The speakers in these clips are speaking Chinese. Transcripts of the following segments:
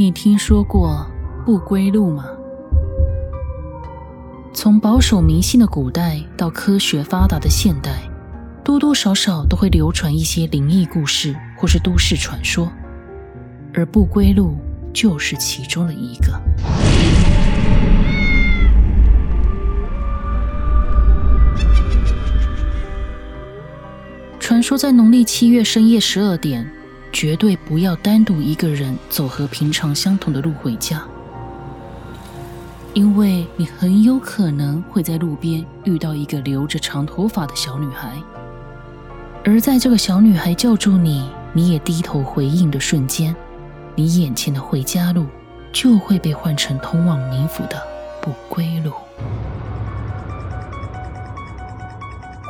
你听说过不归路吗？从保守迷信的古代到科学发达的现代，多多少少都会流传一些灵异故事或是都市传说，而不归路就是其中的一个。传说在农历七月深夜十二点，绝对不要单独一个人走和平常相同的路回家，因为你很有可能会在路边遇到一个留着长头发的小女孩，而在这个小女孩叫住你，你也低头回应的瞬间，你眼前的回家路就会被换成通往冥府的不归路。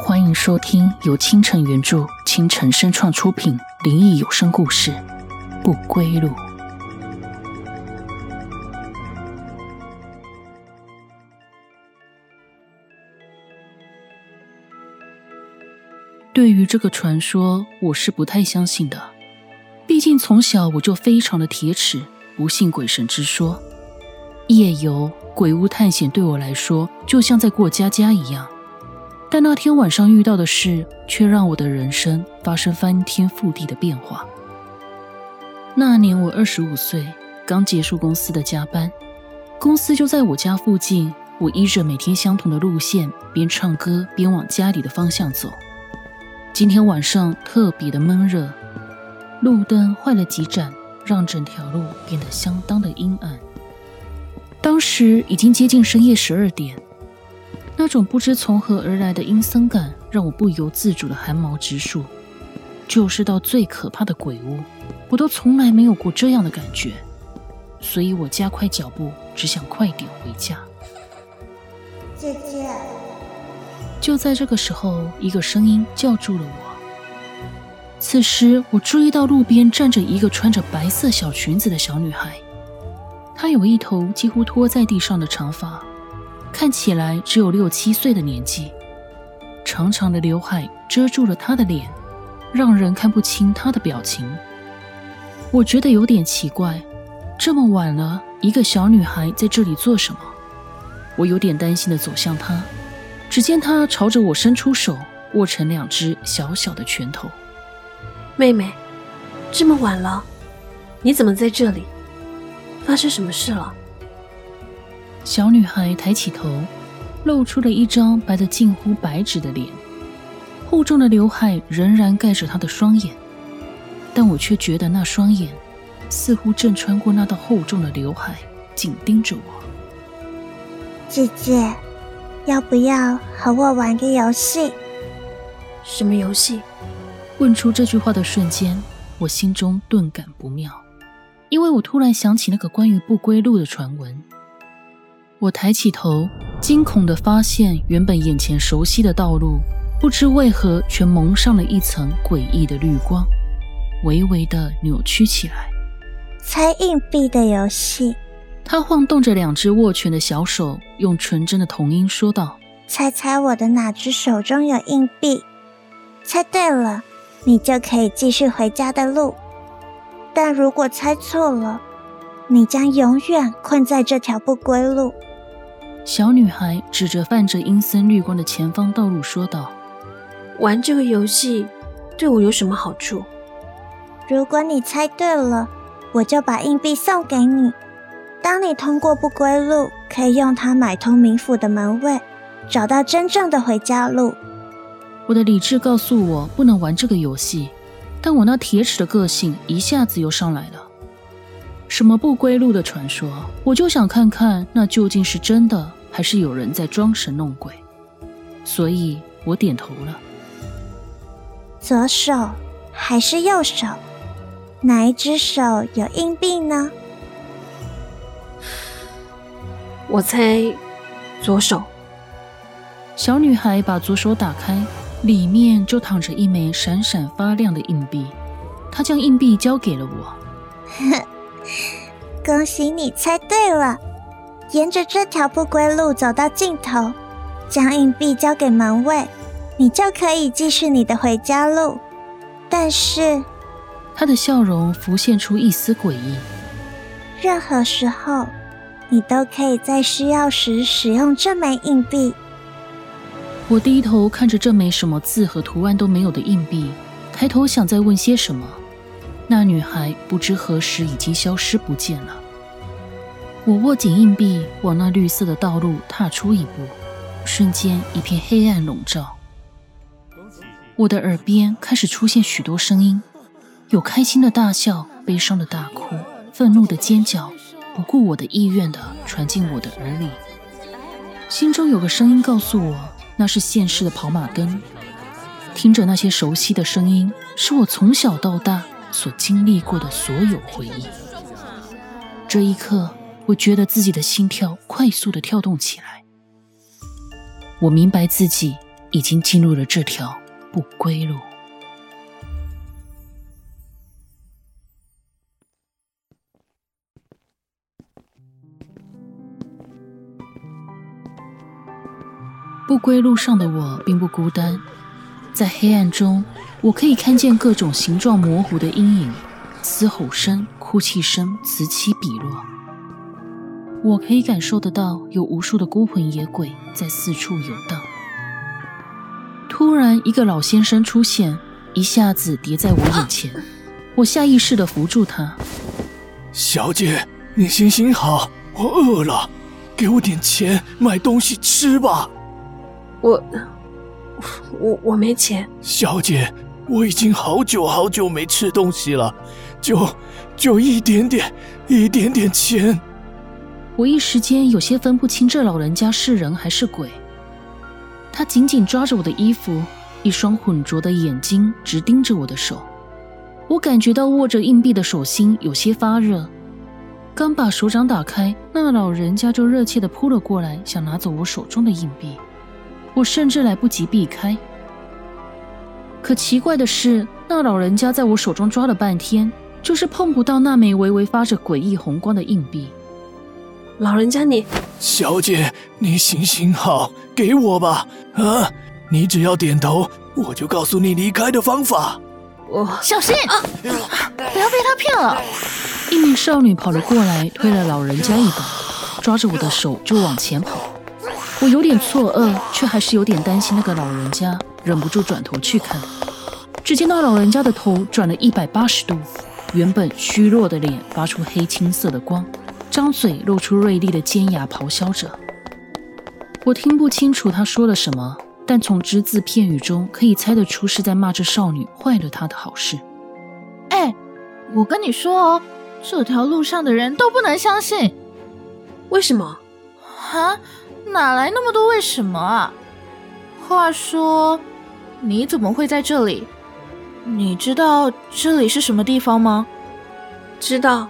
欢迎收听由清晨原著、清晨声创出品灵异有声故事《不归路》。对于这个传说，我是不太相信的。毕竟从小我就非常的铁齿，不信鬼神之说。夜游、鬼屋探险对我来说，就像在过家家一样。但那天晚上遇到的事，却让我的人生发生翻天覆地的变化。那年我二十五岁，刚结束公司的加班，公司就在我家附近。我依着每天相同的路线，边唱歌边往家里的方向走。今天晚上特别的闷热，路灯坏了几盏，让整条路变得相当的阴暗。当时已经接近深夜十二点。那种不知从何而来的阴森感，让我不由自主的寒毛直竖。就是到最可怕的鬼屋，我都从来没有过这样的感觉，所以我加快脚步，只想快点回家。姐姐，就在这个时候，一个声音叫住了我。此时，我注意到路边站着一个穿着白色小裙子的小女孩，她有一头几乎拖在地上的长发。看起来只有六七岁的年纪，长长的刘海遮住了她的脸，让人看不清她的表情。我觉得有点奇怪，这么晚了，一个小女孩在这里做什么？我有点担心的走向她，只见她朝着我伸出手，握成两只小小的拳头。妹妹，这么晚了，你怎么在这里？发生什么事了？小女孩抬起头，露出了一张白得近乎白纸的脸，厚重的刘海仍然盖着她的双眼，但我却觉得那双眼似乎正穿过那道厚重的刘海，紧盯着我。姐姐，要不要和我玩个游戏？什么游戏？问出这句话的瞬间，我心中顿感不妙，因为我突然想起那个关于不归路的传闻。我抬起头，惊恐地发现，原本眼前熟悉的道路，不知为何却蒙上了一层诡异的绿光，微微地扭曲起来。猜硬币的游戏。他晃动着两只握拳的小手，用纯真的童音说道：“猜猜我的哪只手中有硬币？猜对了，你就可以继续回家的路；但如果猜错了，你将永远困在这条不归路。”小女孩指着泛着阴森绿光的前方道路说道：“玩这个游戏对我有什么好处？如果你猜对了，我就把硬币送给你。当你通过不归路，可以用它买通冥府的门卫，找到真正的回家路。”我的理智告诉我不能玩这个游戏，但我那铁齿的个性一下子又上来了。什么不归路的传说，我就想看看那究竟是真的。还是有人在装神弄鬼，所以我点头了。左手还是右手？哪一只手有硬币呢？我猜左手。小女孩把左手打开，里面就躺着一枚闪闪发亮的硬币。她将硬币交给了我。恭喜你猜对了。沿着这条不归路走到尽头，将硬币交给门卫，你就可以继续你的回家路。但是，他的笑容浮现出一丝诡异。任何时候，你都可以在需要时使用这枚硬币。我低头看着这枚什么字和图案都没有的硬币，抬头想再问些什么。那女孩不知何时已经消失不见了。我握紧硬币，往那绿色的道路踏出一步，瞬间一片黑暗笼罩。我的耳边开始出现许多声音，有开心的大笑，悲伤的大哭，愤怒的尖叫，不顾我的意愿的传进我的耳里。心中有个声音告诉我。那是现世的跑马灯，听着那些熟悉的声音，是我从小到大所经历过的所有回忆。这一刻，我觉得自己的心跳快速的跳动起来。我明白自己已经进入了这条不归路。不归路上的我并不孤单，在黑暗中，我可以看见各种形状模糊的阴影，嘶吼声、哭泣声此起彼落。我可以感受得到，有无数的孤魂野鬼在四处游荡。突然，一个老先生出现，一下子叠在我眼前，我下意识地扶住他。小姐，你行行好，我饿了，给我点钱买东西吃吧。我，我我没钱，小姐，我已经好久好久没吃东西了，就就一点点，一点点钱。我一时间有些分不清这老人家是人还是鬼。他紧紧抓着我的衣服，一双浑浊的眼睛直盯着我的手。我感觉到握着硬币的手心有些发热，刚把手掌打开，那老人家就热切地扑了过来，想拿走我手中的硬币。我甚至来不及避开，可奇怪的是，那老人家在我手中抓了半天，就是碰不到那枚微微发着诡异红光的硬币。老人家，你小姐，你行行好，给我吧！啊，你只要点头，我就告诉你离开的方法。我小心啊，不要被他骗了！一名少女跑了过来，推了老人家一把，抓着我的手就往前跑。我有点错愕，却还是有点担心那个老人家，忍不住转头去看。只见到老人家的头转了一百八十度，原本虚弱的脸发出黑青色的光，张嘴露出锐利的尖牙，咆哮着。我听不清楚他说了什么，但从只字片语中可以猜得出是在骂这少女坏了他的好事。哎，我跟你说哦，这条路上的人都不能相信。为什么？啊？哪来那么多为什么啊？话说，你怎么会在这里？你知道这里是什么地方吗？知道，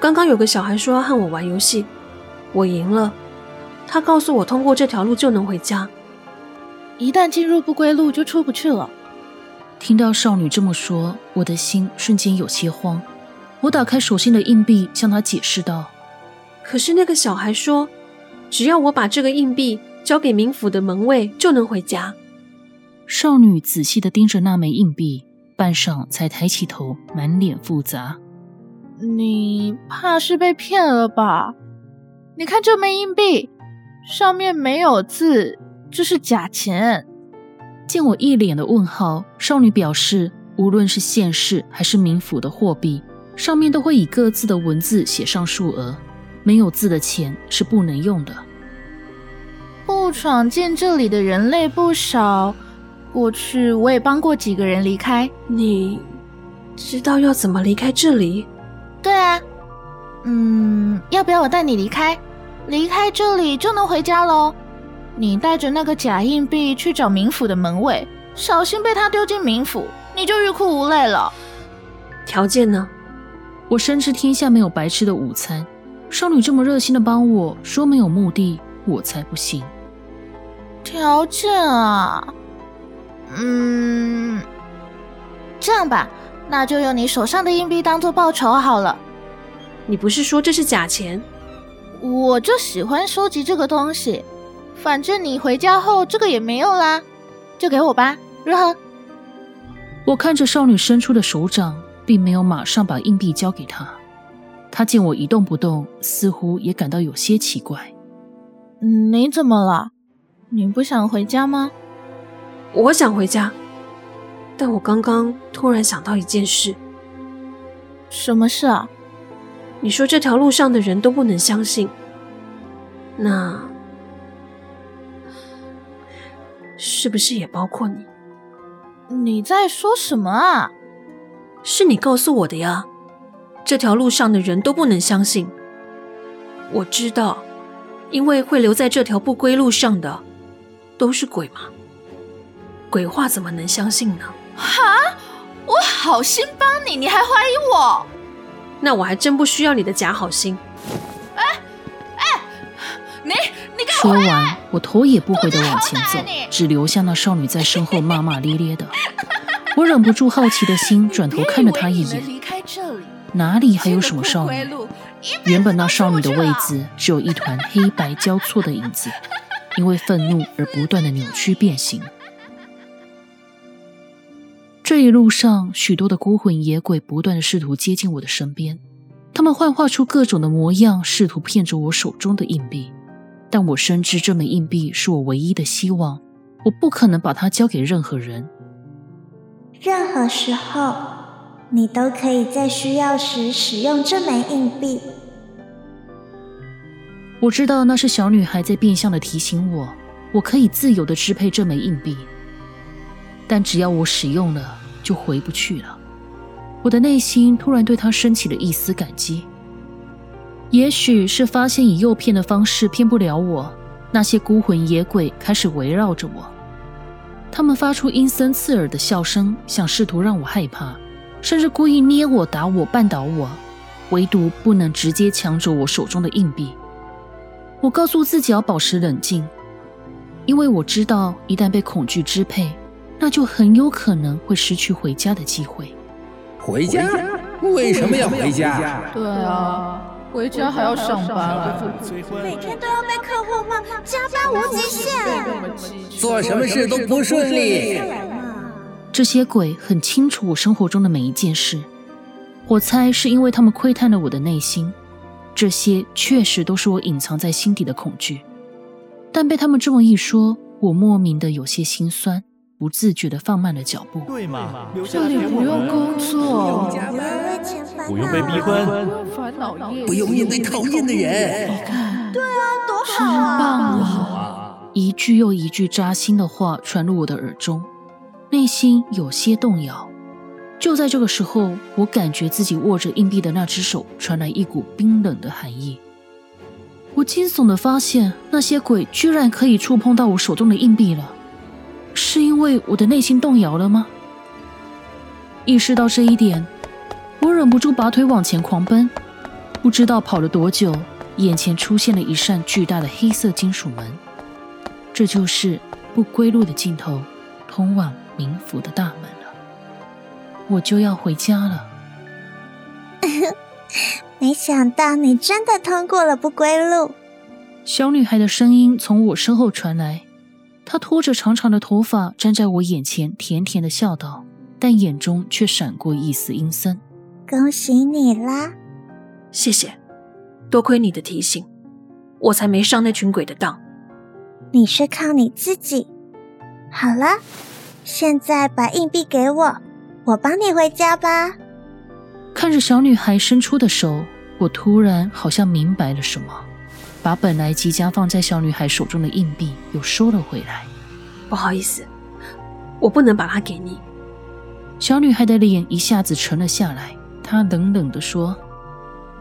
刚刚有个小孩说要和我玩游戏，我赢了，他告诉我通过这条路就能回家。一旦进入不归路，就出不去了。听到少女这么说，我的心瞬间有些慌。我打开手心的硬币，向她解释道：“可是那个小孩说。”只要我把这个硬币交给冥府的门卫，就能回家。少女仔细的盯着那枚硬币，半晌才抬起头，满脸复杂。你怕是被骗了吧？你看这枚硬币，上面没有字，这是假钱。见我一脸的问号，少女表示，无论是现世还是冥府的货币，上面都会以各自的文字写上数额。没有字的钱是不能用的。不闯进这里的人类不少，过去我也帮过几个人离开。你知道要怎么离开这里？对啊，嗯，要不要我带你离开？离开这里就能回家喽。你带着那个假硬币去找冥府的门卫，小心被他丢进冥府，你就欲哭无泪了。条件呢？我深知天下没有白吃的午餐。少女这么热心的帮我说没有目的，我才不信。条件啊，嗯，这样吧，那就用你手上的硬币当做报酬好了。你不是说这是假钱？我就喜欢收集这个东西，反正你回家后这个也没有啦，就给我吧，如何？我看着少女伸出的手掌，并没有马上把硬币交给她。她见我一动不动，似乎也感到有些奇怪。你怎么了？你不想回家吗？我想回家，但我刚刚突然想到一件事。什么事啊？你说这条路上的人都不能相信，那是不是也包括你？你在说什么啊？是你告诉我的呀。这条路上的人都不能相信。我知道。因为会留在这条不归路上的，都是鬼嘛。鬼话怎么能相信呢？哈！我好心帮你，你还怀疑我？那我还真不需要你的假好心。哎哎，你你说完，我头也不回的往前走，只留下那少女在身后骂骂咧咧的。我忍不住好奇的心，转头看了她一眼。哪里还有什么少女？原本那少女的位置只有一团黑白交错的影子，因为愤怒而不断的扭曲变形。这一路上，许多的孤魂野鬼不断的试图接近我的身边，他们幻化出各种的模样，试图骗走我手中的硬币。但我深知这枚硬币是我唯一的希望，我不可能把它交给任何人。任何时候。你都可以在需要时使用这枚硬币。我知道那是小女孩在变相的提醒我，我可以自由的支配这枚硬币。但只要我使用了，就回不去了。我的内心突然对他升起了一丝感激。也许是发现以诱骗的方式骗不了我，那些孤魂野鬼开始围绕着我，他们发出阴森刺耳的笑声，想试图让我害怕。甚至故意捏我、打我、绊倒我，唯独不能直接抢走我手中的硬币。我告诉自己要保持冷静，因为我知道一旦被恐惧支配，那就很有可能会失去回家的机会。回家？为什么要回家？对啊，回家还要上班，每天都要被客户骂，加班无极限，做什么事都不顺利。这些鬼很清楚我生活中的每一件事，我猜是因为他们窥探了我的内心，这些确实都是我隐藏在心底的恐惧。但被他们这么一说，我莫名的有些心酸，不自觉的放慢了脚步。对嘛？这里不用工作，不用被逼婚，不用面对讨厌的人。你看，对啊，多好啊！多好啊！一句又一句扎心的话传入我的耳中。内心有些动摇。就在这个时候，我感觉自己握着硬币的那只手传来一股冰冷的寒意。我惊悚的发现，那些鬼居然可以触碰到我手中的硬币了。是因为我的内心动摇了吗？意识到这一点，我忍不住拔腿往前狂奔。不知道跑了多久，眼前出现了一扇巨大的黑色金属门。这就是不归路的尽头，通往。冥府的大门了，我就要回家了。没想到你真的通过了不归路。小女孩的声音从我身后传来，她拖着长长的头发站在我眼前，甜甜的笑道，但眼中却闪过一丝阴森。恭喜你啦！谢谢，多亏你的提醒，我才没上那群鬼的当。你是靠你自己。好了。现在把硬币给我，我帮你回家吧。看着小女孩伸出的手，我突然好像明白了什么，把本来即将放在小女孩手中的硬币又收了回来。不好意思，我不能把它给你。小女孩的脸一下子沉了下来，她冷冷地说：“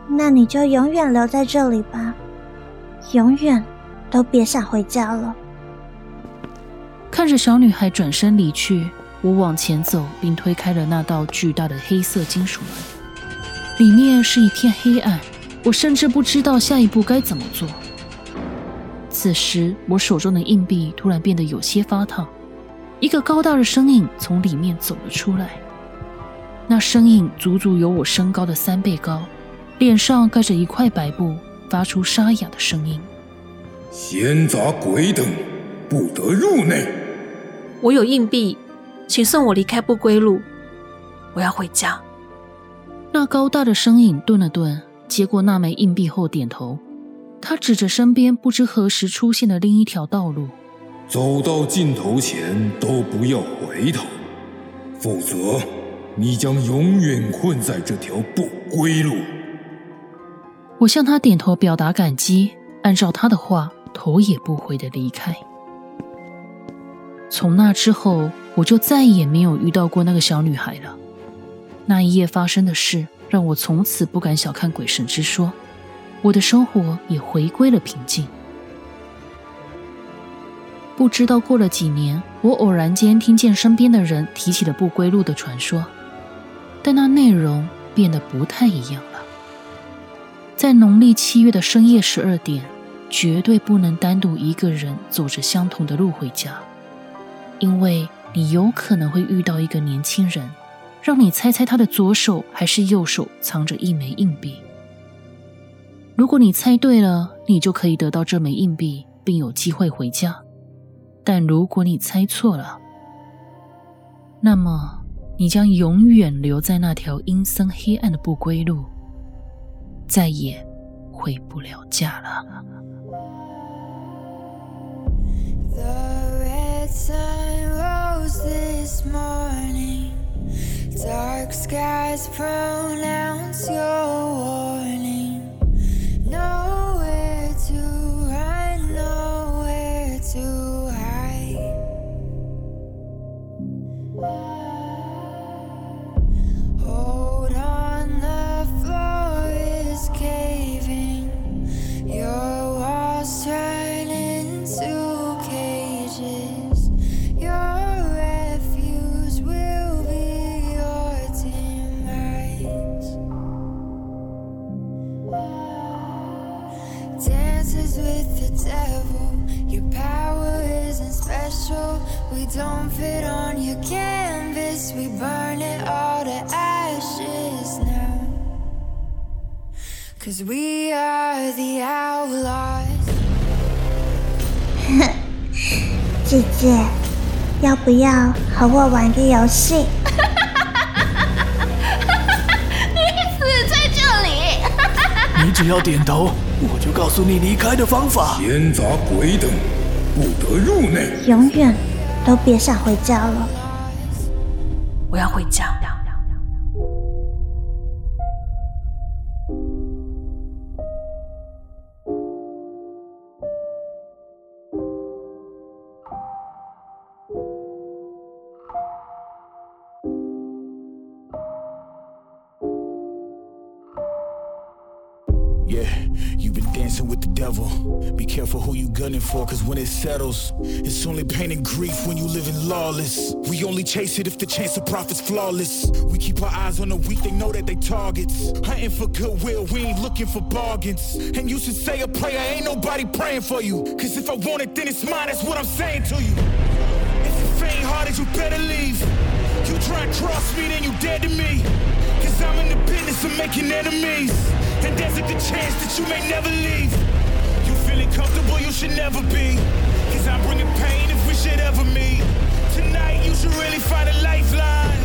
那你就永远留在这里吧，永远都别想回家了。”看着小女孩转身离去，我往前走，并推开了那道巨大的黑色金属门。里面是一片黑暗，我甚至不知道下一步该怎么做。此时，我手中的硬币突然变得有些发烫，一个高大的身影从里面走了出来。那身影足足有我身高的三倍高，脸上盖着一块白布，发出沙哑的声音：“闲杂鬼等，不得入内。”我有硬币，请送我离开不归路。我要回家。那高大的身影顿了顿，接过那枚硬币后点头，他指着身边不知何时出现的另一条道路：“走到尽头前都不要回头，否则你将永远困在这条不归路。”我向他点头表达感激，按照他的话，头也不回的离开。从那之后，我就再也没有遇到过那个小女孩了。那一夜发生的事。让我从此不敢小看鬼神之说，我的生活也回归了平静。不知道过了几年，我偶然间听见身边的人提起了不归路的传说，但那内容变得不太一样了。在农历七月的深夜十二点，绝对不能单独一个人走着相同的路回家，因为你有可能会遇到一个年轻人。让你猜猜他的左手还是右手藏着一枚硬币。如果你猜对了，你就可以得到这枚硬币，并有机会回家。但如果你猜错了，那么你将永远留在那条阴森黑暗的不归路，再也回不了家了。Dark skies pronounce your We don't fit on your canvas. We burn it all to ashes now. Cause we are the outlaws. 姐姐，要不要和我玩个游戏？你死在这里！你只要点头，我就告诉你离开的方法。闲杂鬼等，不得入内。永远都别想回家了。我要回家。For, cause when it settles, it's only pain and grief when you living lawless. We only chase it if the chance of profit's flawless. We keep our eyes on the weak, they know that they targets. Hunting for goodwill, we ain't looking for bargains. And you should say a prayer, ain't nobody praying for you. Cause if I want it, then it's mine, that's what I'm saying to you. If it faint hearted, you better leave. You try and cross me, then you dead to me. Cause I'm in the business of making enemies. And there's a good chance that you may never leave. Feeling comfortable, you should never be. Cause I'm bringing pain if we should ever meet. Tonight, you should really find a lifeline.